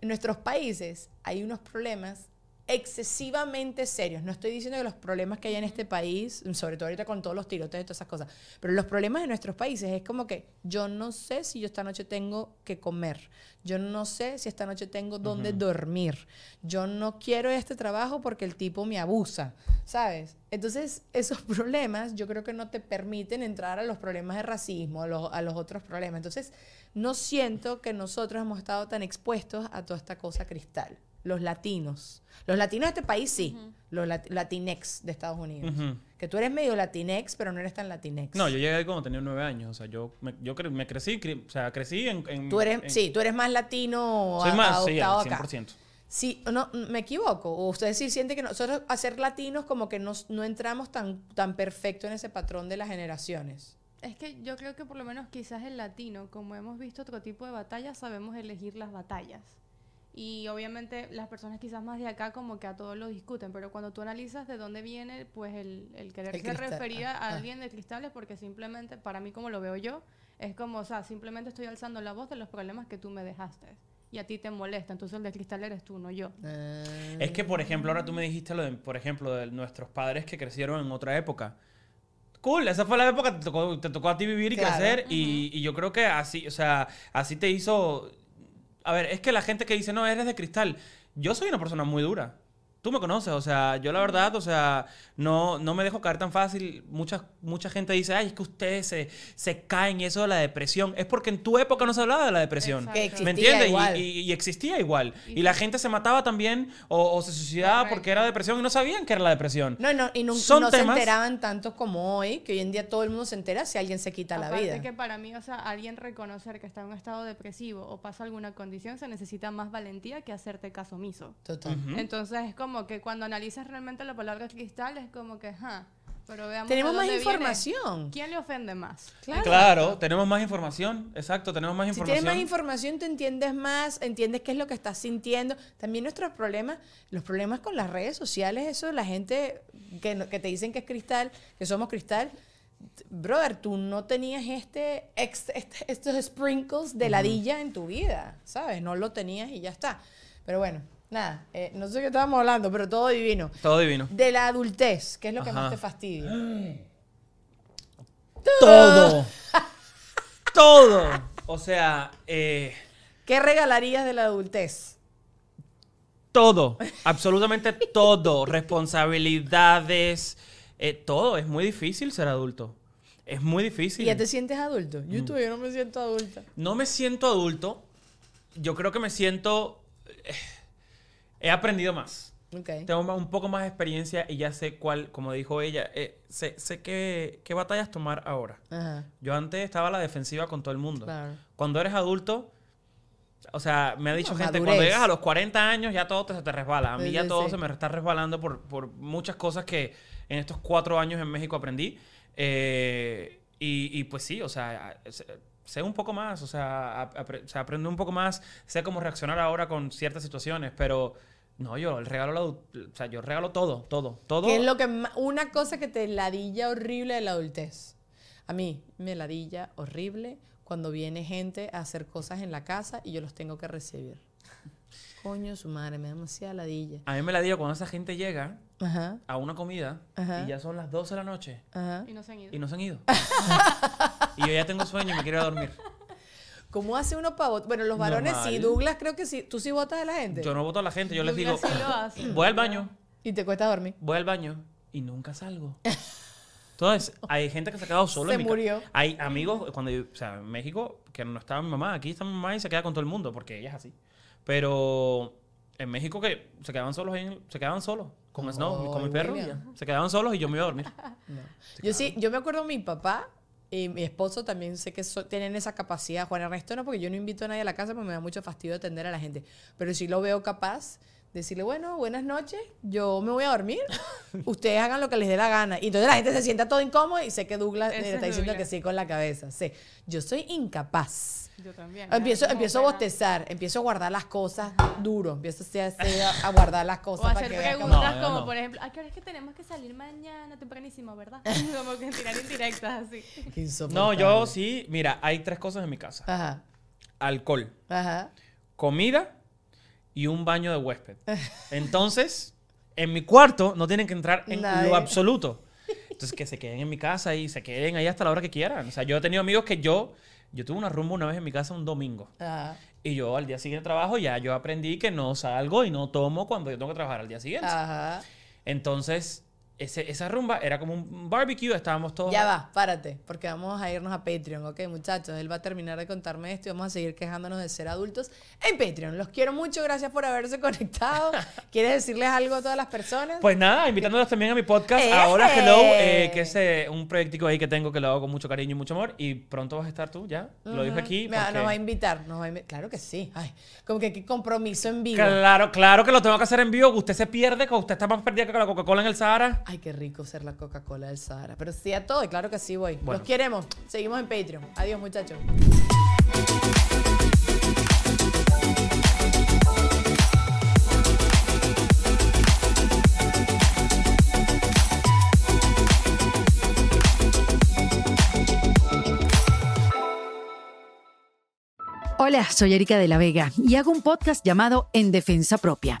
En nuestros países hay unos problemas excesivamente serios. No estoy diciendo que los problemas que hay en este país, sobre todo ahorita con todos los tiroteos y todas esas cosas, pero los problemas de nuestros países es como que yo no sé si yo esta noche tengo que comer, yo no sé si esta noche tengo dónde dormir, yo no quiero este trabajo porque el tipo me abusa, ¿sabes? Entonces, esos problemas yo creo que no te permiten entrar a los problemas de racismo, a los, a los otros problemas. Entonces, no siento que nosotros hemos estado tan expuestos a toda esta cosa cristal. Los latinos. Los latinos de este país sí. Los lat- latinex de Estados Unidos. Que tú eres medio latinex, pero no eres tan latinex. No, yo llegué ahí cuando tenía nueve años. O sea, yo me, yo cre- me crecí, cre- o sea, crecí en... en- Tú eres, en- sí, tú eres más latino Soy a- más, sí, adoptado acá. 100%. Sí, no, me equivoco. O ustedes sí sienten que nosotros, a ser latinos, como que nos- no entramos tan, tan perfecto en ese patrón de las generaciones. Es que yo creo que por lo menos quizás el latino, como hemos visto otro tipo de batallas, sabemos elegir las batallas. Y obviamente las personas quizás más de acá como que a todos lo discuten, pero cuando tú analizas de dónde viene pues el, el quererse El cristal, referir ah, a ah. alguien de cristales, porque simplemente, para mí como lo veo yo, es como, o sea, simplemente estoy alzando la voz de los problemas que tú me dejaste. Y a ti te molesta, entonces el de cristal eres tú, no yo. Es que, por ejemplo, ahora tú me dijiste lo de, por ejemplo, de nuestros padres que crecieron en otra época. Cool, esa fue la época que te tocó, te tocó a ti vivir y Claro. crecer. y, y yo creo que así, o sea, así te hizo. A ver, es que la gente que dice, no, eres de cristal. Yo soy una persona muy dura. Tú me conoces, o sea, yo la verdad, o sea, no, no me dejo caer tan fácil. Mucha, mucha gente dice, ay, es que ustedes se, se caen y eso de la depresión. Es porque en tu época no se hablaba de la depresión. Exacto. ¿Me entiendes? Y- igual. Y, y existía igual. Y Y la gente se mataba también o, o se suicidaba Correcto. porque era depresión y no sabían que era la depresión. No, no, y no, Son no temas- se enteraban tanto como hoy, que hoy en día todo el mundo se entera si alguien se quita la Aparte vida. que para mí, o sea, alguien reconocer que está en un estado depresivo o pasa alguna condición, se necesita más valentía que hacerte caso omiso. Total. Ujú. Entonces es como que cuando analizas realmente la palabra cristal es como que, ja, pero veamos Tenemos más dónde viene. información. ¿Quién le ofende más? Claro. Claro, tenemos más información. Exacto, tenemos más Si información. tienes más información, te entiendes más, entiendes qué es lo que estás sintiendo. También nuestros problemas, los problemas con las redes sociales, eso, la gente que, que te dicen que es cristal, que somos cristal. Brother, tú no tenías este, ex- este- estos sprinkles de ladilla en tu vida, ¿sabes? No lo tenías y ya está. Pero bueno, nada, eh, no sé qué estábamos hablando, pero todo divino. Todo divino. De la adultez, ¿qué es lo que Ajá. más te fastidia? Todo. Todo. O sea, eh, ¿Qué regalarías de la adultez? todo. Absolutamente todo. Responsabilidades. eh, todo. Es muy difícil ser adulto. Es muy difícil. ¿Y ya te sientes adulto? Mm. Yo todavía no me siento adulta. No me siento adulto. Yo creo que me siento... eh, He aprendido más. Ok. Tengo un poco más de experiencia y ya sé cuál, como dijo ella, eh, sé, sé qué, qué batallas tomar ahora. Ajá. Yo antes estaba a la defensiva con todo el mundo. Claro. Cuando eres adulto, o sea, me ha dicho No, gente, madurez. cuando llegas a los 40 años ya todo te, se te resbala. A mí Sí, ya sí, todo sí. se me está resbalando por, por muchas cosas que en estos cuatro años en México aprendí. Eh, y, y pues sí, o sea, sé, un poco más, o sea, ap- apre- aprendo un poco más, sé cómo reaccionar ahora con ciertas situaciones, pero no, yo el regalo, o sea, yo regalo todo, todo, todo. ¿Qué es lo que una cosa que te ladilla horrible de la adultez? A mí me ladilla horrible cuando viene gente a hacer cosas en la casa y yo los tengo que recibir. Coño, su madre, me da demasiada ladilla. A mí me la digo cuando esa gente llega Ajá, a una comida Ajá. y ya son las 12 de la noche. ajá. Y no se han ido. Y no se han ido. y yo ya tengo sueño y me quiero ir a dormir. ¿Cómo hace uno para votar? Bueno, los varones sí, Normal. Douglas creo que sí. ¿Tú sí votas de la gente? Yo no voto a la gente, yo les digo, Douglas sí lo hace. voy al baño, Y te cuesta dormir. voy al baño y nunca salgo. Entonces, hay gente que se ha quedado solo Se en mi ca- murió. Hay amigos, cuando yo, o sea, en México, que no estaba mi mamá, aquí está mi mamá y se queda con todo el mundo, porque ella es así. Pero en México que se quedaban solos, ahí en- se quedaban solos, con Snow, con mi perro, ya. se quedaban solos y yo me iba a dormir. Yo sí, yo me acuerdo mi papá y mi esposo también sé que so- tienen esa capacidad. Juan Ernesto no, porque yo no invito a nadie a la casa porque me da mucho fastidio atender a la gente. Pero sí lo veo capaz decirle, bueno, buenas noches, yo me voy a dormir. Ustedes hagan lo que les dé la gana. Y entonces la gente se sienta todo incómodo y sé que Douglas Ese está es diciendo que sí con la cabeza. Sí. Yo soy incapaz. Yo también. Empiezo, empiezo a bostezar, empiezo a guardar las cosas duro, empiezo así, así a, a guardar las O cosas para hacer que vean preguntas No, yo como, no. por ejemplo, ¿a qué hora es que tenemos que salir mañana? Tempranísimo, ¿verdad? como que tirar indirectas así. Qué No, yo sí, mira, hay tres cosas en mi casa. Ajá, Alcohol, ajá. comida y un baño de huésped. Entonces, en mi cuarto no tienen que entrar en Nadie. lo absoluto. Entonces, que se queden en mi casa y se queden ahí hasta la hora que quieran. O sea, yo he tenido amigos que yo, yo tuve una rumba una vez en mi casa un domingo. Ajá. Y yo al día siguiente trabajo ya yo aprendí que no salgo y no tomo cuando yo tengo que trabajar al día siguiente. Ajá. Entonces, ese, esa rumba era como un barbecue, estábamos todos... Ya va, párate, porque vamos a irnos a Patreon, ¿ok, muchachos? Él va a terminar de contarme esto y vamos a seguir quejándonos de ser adultos en Patreon. Los quiero mucho, gracias por haberse conectado. ¿Quieres decirles algo a todas las personas? Pues nada, invitándolos también a mi podcast, ¡Eh! ahora Hello, eh, que es eh, un proyectico ahí que tengo que lo hago con mucho cariño y mucho amor. Y pronto vas a estar tú, ya. Lo dijo aquí. Porque- Nos va a invitar, nos va a invi- Claro que sí. Ay, como que qué compromiso en vivo. Claro, claro que lo tengo que hacer en vivo, usted se pierde, usted está más perdida que la Coca-Cola en el Sahara. Ay, qué rico ser la Coca-Cola del Sahara. Pero sí a todo, y claro que sí voy. Bueno. Los queremos. Seguimos en Patreon. Adiós, muchachos. Hola, soy Erika de la Vega y hago un podcast llamado En Defensa Propia,